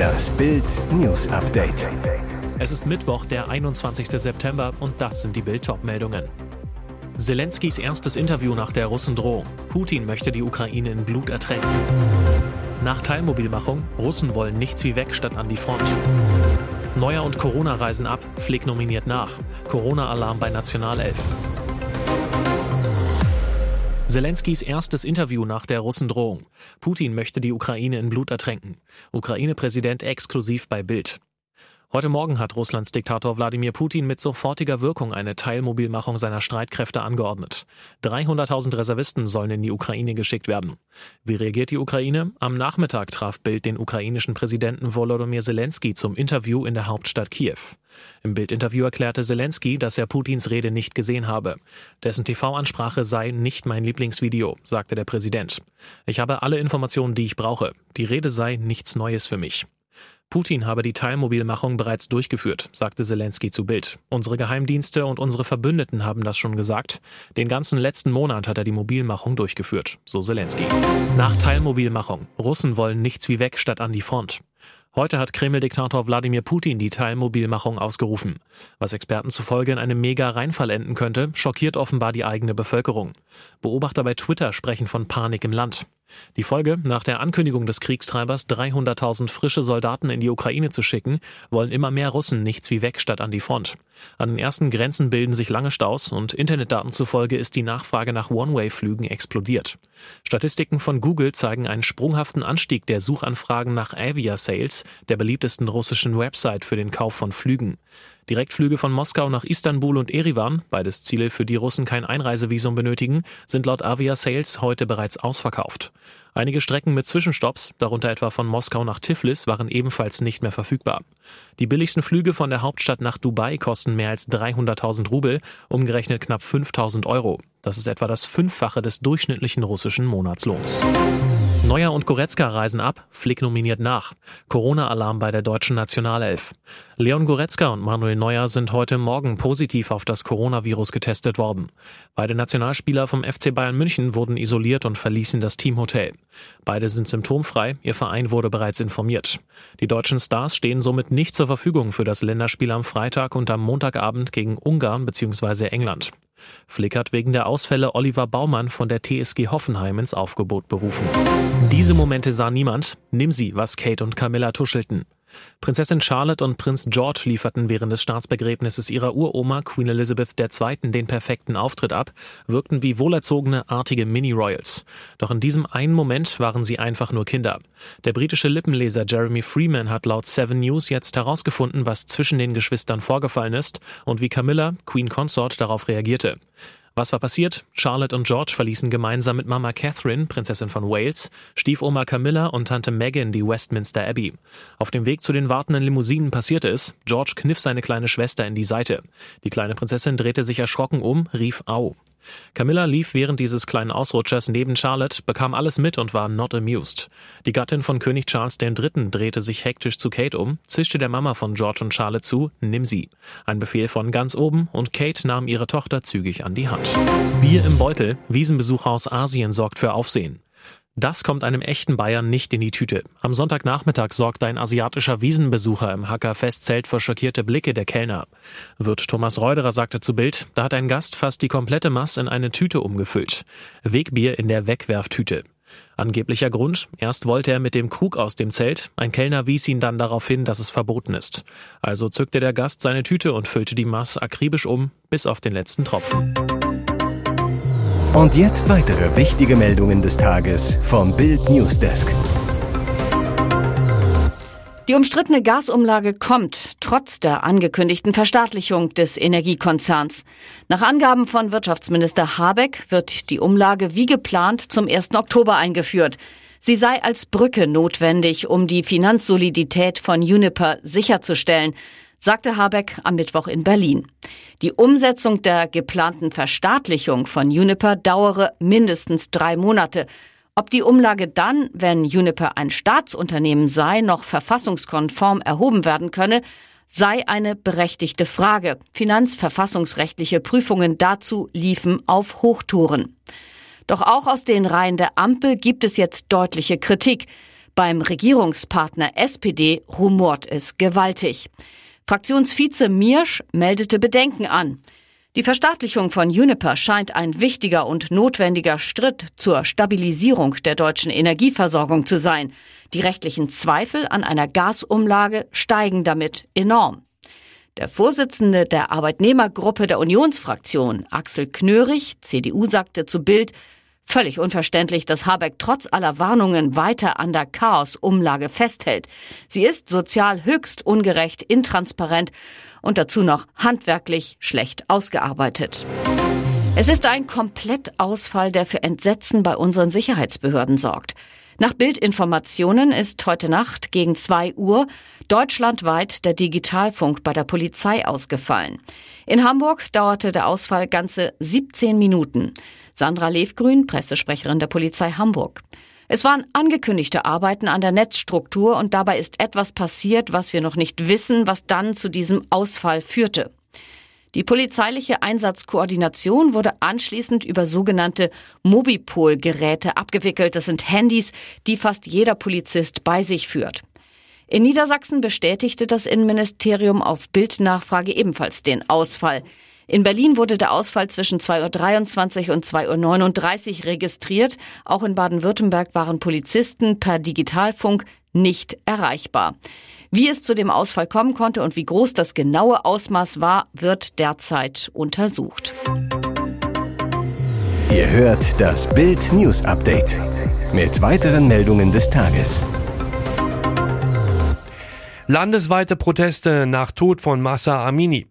Das Bild News Update. Es ist Mittwoch, der 21. September und das sind die Bild meldungen Zelenskys erstes Interview nach der Russendrohung. Putin möchte die Ukraine in Blut ertränken. Nach Teilmobilmachung, Russen wollen nichts wie weg statt an die Front. Neuer und Corona reisen ab, Flick nominiert nach. Corona-Alarm bei Nationalelf. Zelenskys erstes Interview nach der Russendrohung. Putin möchte die Ukraine in Blut ertränken. Ukraine-Präsident exklusiv bei Bild. Heute Morgen hat Russlands Diktator Wladimir Putin mit sofortiger Wirkung eine Teilmobilmachung seiner Streitkräfte angeordnet. 300.000 Reservisten sollen in die Ukraine geschickt werden. Wie reagiert die Ukraine? Am Nachmittag traf Bild den ukrainischen Präsidenten Volodymyr Zelensky zum Interview in der Hauptstadt Kiew. Im Bildinterview erklärte Zelensky, dass er Putins Rede nicht gesehen habe. Dessen TV-Ansprache sei nicht mein Lieblingsvideo, sagte der Präsident. Ich habe alle Informationen, die ich brauche. Die Rede sei nichts Neues für mich. Putin habe die Teilmobilmachung bereits durchgeführt, sagte Zelensky zu Bild. Unsere Geheimdienste und unsere Verbündeten haben das schon gesagt. Den ganzen letzten Monat hat er die Mobilmachung durchgeführt, so Zelensky. Nach Teilmobilmachung. Russen wollen nichts wie weg statt an die Front. Heute hat Kreml-Diktator Wladimir Putin die Teilmobilmachung ausgerufen. Was Experten zufolge in einem Mega-Reinfall enden könnte, schockiert offenbar die eigene Bevölkerung. Beobachter bei Twitter sprechen von Panik im Land. Die Folge, nach der Ankündigung des Kriegstreibers 300.000 frische Soldaten in die Ukraine zu schicken, wollen immer mehr Russen nichts wie weg statt an die Front. An den ersten Grenzen bilden sich lange Staus und Internetdaten zufolge ist die Nachfrage nach One-Way-Flügen explodiert. Statistiken von Google zeigen einen sprunghaften Anstieg der Suchanfragen nach Avia Sales, der beliebtesten russischen Website für den Kauf von Flügen. Direktflüge von Moskau nach Istanbul und Erivan, beides Ziele, für die Russen kein Einreisevisum benötigen, sind laut Avia Sales heute bereits ausverkauft. Einige Strecken mit Zwischenstopps, darunter etwa von Moskau nach Tiflis, waren ebenfalls nicht mehr verfügbar. Die billigsten Flüge von der Hauptstadt nach Dubai kosten mehr als 300.000 Rubel, umgerechnet knapp 5.000 Euro. Das ist etwa das Fünffache des durchschnittlichen russischen Monatslohns. Neuer und Goretzka reisen ab, Flick nominiert nach. Corona-Alarm bei der deutschen Nationalelf. Leon Goretzka und Manuel Neuer sind heute Morgen positiv auf das Coronavirus getestet worden. Beide Nationalspieler vom FC Bayern München wurden isoliert und verließen das Teamhotel. Beide sind symptomfrei, ihr Verein wurde bereits informiert. Die deutschen Stars stehen somit nicht zur Verfügung für das Länderspiel am Freitag und am Montagabend gegen Ungarn bzw. England. Flick hat wegen der Ausfälle Oliver Baumann von der TSG Hoffenheim ins Aufgebot berufen. Diese Momente sah niemand. Nimm sie, was Kate und Camilla tuschelten. Prinzessin Charlotte und Prinz George lieferten während des Staatsbegräbnisses ihrer Uroma Queen Elizabeth II. den perfekten Auftritt ab, wirkten wie wohlerzogene, artige Mini-Royals. Doch in diesem einen Moment waren sie einfach nur Kinder. Der britische Lippenleser Jeremy Freeman hat laut Seven News jetzt herausgefunden, was zwischen den Geschwistern vorgefallen ist und wie Camilla, Queen Consort, darauf reagierte. Was war passiert? Charlotte und George verließen gemeinsam mit Mama Catherine, Prinzessin von Wales, Stiefoma Camilla und Tante Megan die Westminster Abbey. Auf dem Weg zu den wartenden Limousinen passierte es. George kniff seine kleine Schwester in die Seite. Die kleine Prinzessin drehte sich erschrocken um, rief Au. Camilla lief während dieses kleinen Ausrutschers neben Charlotte, bekam alles mit und war not amused. Die Gattin von König Charles III. drehte sich hektisch zu Kate um, zischte der Mama von George und Charlotte zu, nimm sie. Ein Befehl von ganz oben und Kate nahm ihre Tochter zügig an die Hand. Bier im Beutel, Wiesenbesuch aus Asien sorgt für Aufsehen. Das kommt einem echten Bayern nicht in die Tüte. Am Sonntagnachmittag sorgt ein asiatischer Wiesenbesucher im Hacker-Festzelt für schockierte Blicke der Kellner. Wirt Thomas Reuderer sagte zu Bild, da hat ein Gast fast die komplette Masse in eine Tüte umgefüllt. Wegbier in der Wegwerftüte. Angeblicher Grund, erst wollte er mit dem Krug aus dem Zelt, ein Kellner wies ihn dann darauf hin, dass es verboten ist. Also zückte der Gast seine Tüte und füllte die Masse akribisch um, bis auf den letzten Tropfen. Und jetzt weitere wichtige Meldungen des Tages vom Bild Newsdesk. Die umstrittene Gasumlage kommt trotz der angekündigten Verstaatlichung des Energiekonzerns. Nach Angaben von Wirtschaftsminister Habeck wird die Umlage wie geplant zum 1. Oktober eingeführt. Sie sei als Brücke notwendig, um die Finanzsolidität von Uniper sicherzustellen sagte Habeck am Mittwoch in Berlin. Die Umsetzung der geplanten Verstaatlichung von Juniper dauere mindestens drei Monate. Ob die Umlage dann, wenn Juniper ein Staatsunternehmen sei, noch verfassungskonform erhoben werden könne, sei eine berechtigte Frage. Finanzverfassungsrechtliche Prüfungen dazu liefen auf Hochtouren. Doch auch aus den Reihen der Ampel gibt es jetzt deutliche Kritik. Beim Regierungspartner SPD rumort es gewaltig. Fraktionsvize Miersch meldete Bedenken an. Die Verstaatlichung von Juniper scheint ein wichtiger und notwendiger Schritt zur Stabilisierung der deutschen Energieversorgung zu sein. Die rechtlichen Zweifel an einer Gasumlage steigen damit enorm. Der Vorsitzende der Arbeitnehmergruppe der Unionsfraktion, Axel Knörig, CDU, sagte zu Bild, Völlig unverständlich, dass Habeck trotz aller Warnungen weiter an der Chaos-Umlage festhält. Sie ist sozial höchst ungerecht, intransparent und dazu noch handwerklich schlecht ausgearbeitet. Es ist ein Komplettausfall, der für Entsetzen bei unseren Sicherheitsbehörden sorgt. Nach Bildinformationen ist heute Nacht gegen zwei Uhr deutschlandweit der Digitalfunk bei der Polizei ausgefallen. In Hamburg dauerte der Ausfall ganze 17 Minuten. Sandra Levgrün, Pressesprecherin der Polizei Hamburg. Es waren angekündigte Arbeiten an der Netzstruktur und dabei ist etwas passiert, was wir noch nicht wissen, was dann zu diesem Ausfall führte. Die polizeiliche Einsatzkoordination wurde anschließend über sogenannte Mobipol-Geräte abgewickelt. Das sind Handys, die fast jeder Polizist bei sich führt. In Niedersachsen bestätigte das Innenministerium auf Bildnachfrage ebenfalls den Ausfall. In Berlin wurde der Ausfall zwischen 2.23 Uhr und 2.39 Uhr registriert. Auch in Baden-Württemberg waren Polizisten per Digitalfunk nicht erreichbar. Wie es zu dem Ausfall kommen konnte und wie groß das genaue Ausmaß war, wird derzeit untersucht. Ihr hört das Bild News Update mit weiteren Meldungen des Tages. Landesweite Proteste nach Tod von Massa Amini.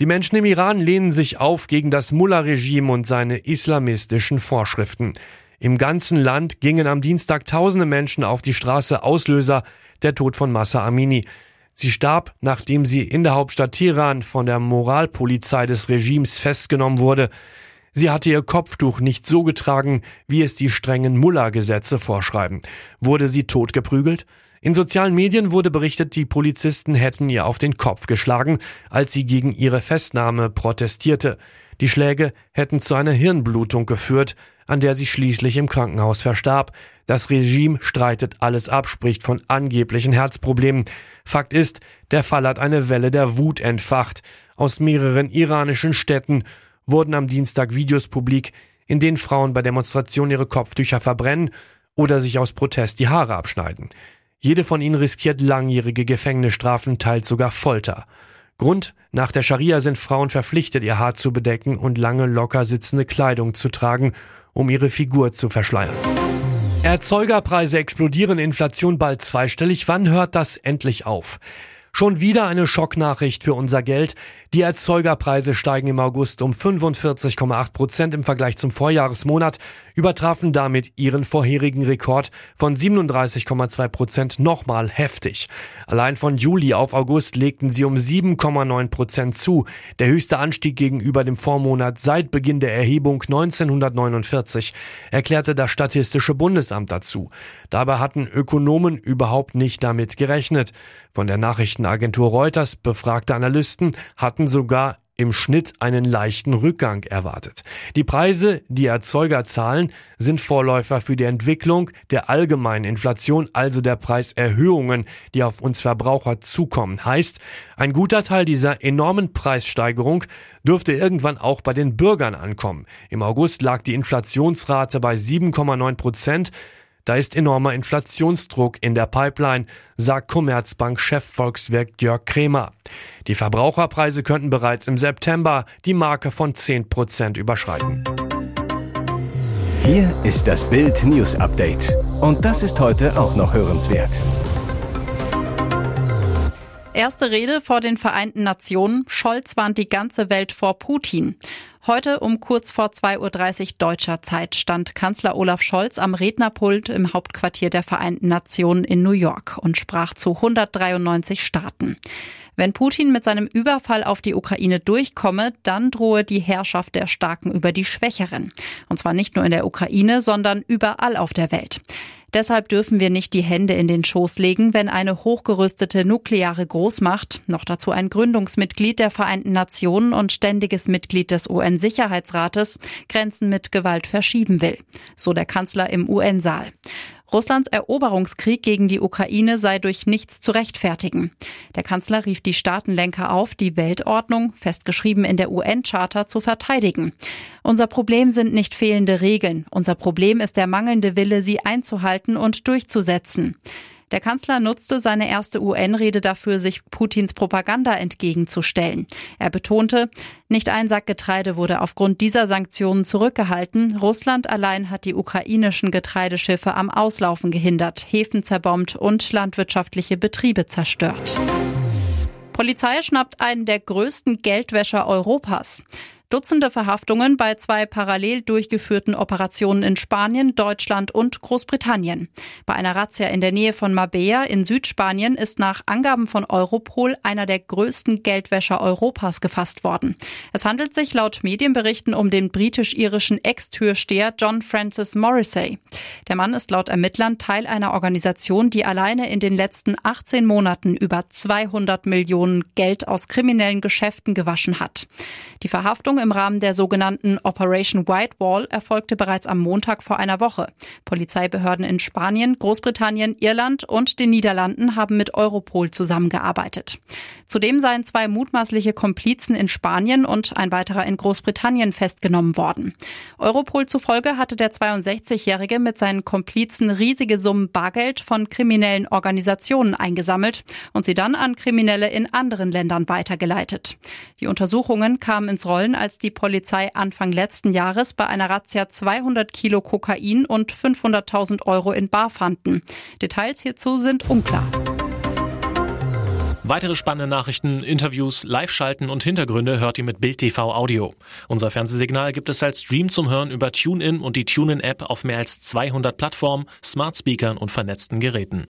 Die Menschen im Iran lehnen sich auf gegen das Mullah-Regime und seine islamistischen Vorschriften. Im ganzen Land gingen am Dienstag tausende Menschen auf die Straße Auslöser der Tod von Massa Amini. Sie starb, nachdem sie in der Hauptstadt Teheran von der Moralpolizei des Regimes festgenommen wurde. Sie hatte ihr Kopftuch nicht so getragen, wie es die strengen Mullah-Gesetze vorschreiben. Wurde sie totgeprügelt? In sozialen Medien wurde berichtet, die Polizisten hätten ihr auf den Kopf geschlagen, als sie gegen ihre Festnahme protestierte. Die Schläge hätten zu einer Hirnblutung geführt, an der sie schließlich im Krankenhaus verstarb. Das Regime streitet alles ab, spricht von angeblichen Herzproblemen. Fakt ist, der Fall hat eine Welle der Wut entfacht. Aus mehreren iranischen Städten wurden am Dienstag Videos publik, in denen Frauen bei Demonstrationen ihre Kopftücher verbrennen oder sich aus Protest die Haare abschneiden. Jede von ihnen riskiert langjährige Gefängnisstrafen, teils sogar Folter. Grund, nach der Scharia sind Frauen verpflichtet, ihr Haar zu bedecken und lange locker sitzende Kleidung zu tragen, um ihre Figur zu verschleiern. Erzeugerpreise explodieren, Inflation bald zweistellig. Wann hört das endlich auf? Schon wieder eine Schocknachricht für unser Geld. Die Erzeugerpreise steigen im August um 45,8 Prozent im Vergleich zum Vorjahresmonat, übertrafen damit ihren vorherigen Rekord von 37,2 Prozent nochmal heftig. Allein von Juli auf August legten sie um 7,9 Prozent zu, der höchste Anstieg gegenüber dem Vormonat seit Beginn der Erhebung 1949, erklärte das Statistische Bundesamt dazu. Dabei hatten Ökonomen überhaupt nicht damit gerechnet. Von der Nachrichtenagentur Reuters befragte Analysten hatten sogar im Schnitt einen leichten Rückgang erwartet. Die Preise, die Erzeuger zahlen, sind Vorläufer für die Entwicklung der allgemeinen Inflation, also der Preiserhöhungen, die auf uns Verbraucher zukommen. Heißt, ein guter Teil dieser enormen Preissteigerung dürfte irgendwann auch bei den Bürgern ankommen. Im August lag die Inflationsrate bei 7,9 Prozent. Da ist enormer Inflationsdruck in der Pipeline, sagt Commerzbank-Chef Volkswirt Jörg Kremer. Die Verbraucherpreise könnten bereits im September die Marke von 10 Prozent überschreiten. Hier ist das Bild News Update. Und das ist heute auch noch hörenswert. Erste Rede vor den Vereinten Nationen. Scholz warnt die ganze Welt vor Putin. Heute um kurz vor 2.30 Uhr deutscher Zeit stand Kanzler Olaf Scholz am Rednerpult im Hauptquartier der Vereinten Nationen in New York und sprach zu 193 Staaten. Wenn Putin mit seinem Überfall auf die Ukraine durchkomme, dann drohe die Herrschaft der Starken über die Schwächeren. Und zwar nicht nur in der Ukraine, sondern überall auf der Welt. Deshalb dürfen wir nicht die Hände in den Schoß legen, wenn eine hochgerüstete nukleare Großmacht, noch dazu ein Gründungsmitglied der Vereinten Nationen und ständiges Mitglied des UN-Sicherheitsrates, Grenzen mit Gewalt verschieben will. So der Kanzler im UN-Saal. Russlands Eroberungskrieg gegen die Ukraine sei durch nichts zu rechtfertigen. Der Kanzler rief die Staatenlenker auf, die Weltordnung, festgeschrieben in der UN-Charta, zu verteidigen. Unser Problem sind nicht fehlende Regeln. Unser Problem ist der mangelnde Wille, sie einzuhalten und durchzusetzen. Der Kanzler nutzte seine erste UN-Rede dafür, sich Putins Propaganda entgegenzustellen. Er betonte, nicht ein Sack Getreide wurde aufgrund dieser Sanktionen zurückgehalten. Russland allein hat die ukrainischen Getreideschiffe am Auslaufen gehindert, Häfen zerbombt und landwirtschaftliche Betriebe zerstört. Polizei schnappt einen der größten Geldwäscher Europas. Dutzende Verhaftungen bei zwei parallel durchgeführten Operationen in Spanien, Deutschland und Großbritannien. Bei einer Razzia in der Nähe von Mabea in Südspanien ist nach Angaben von Europol einer der größten Geldwäscher Europas gefasst worden. Es handelt sich laut Medienberichten um den britisch-irischen Ex-Türsteher John Francis Morrissey. Der Mann ist laut Ermittlern Teil einer Organisation, die alleine in den letzten 18 Monaten über 200 Millionen Geld aus kriminellen Geschäften gewaschen hat. Die Verhaftung Durchsuchung im Rahmen der sogenannten Operation White Wall erfolgte bereits am Montag vor einer Woche. Polizeibehörden in Spanien, Großbritannien, Irland und den Niederlanden haben mit Europol zusammengearbeitet. Zudem seien zwei mutmaßliche Komplizen in Spanien und ein weiterer in Großbritannien festgenommen worden. Europol zufolge hatte der 62-Jährige mit seinen Komplizen riesige Summen Bargeld von kriminellen Organisationen eingesammelt und sie dann an Kriminelle in anderen Ländern weitergeleitet. Die Untersuchungen kamen ins Rollen, als die Polizei Anfang letzten Jahres bei einer Razzia 200 Kilo Kokain und 500.000 Euro in Bar fanden. Details hierzu sind unklar. Weitere spannende Nachrichten, Interviews, Live-Schalten und Hintergründe hört ihr mit Bild TV Audio. Unser Fernsehsignal gibt es als Stream zum Hören über TuneIn und die TuneIn-App auf mehr als 200 Plattformen, Smart Speakern und vernetzten Geräten.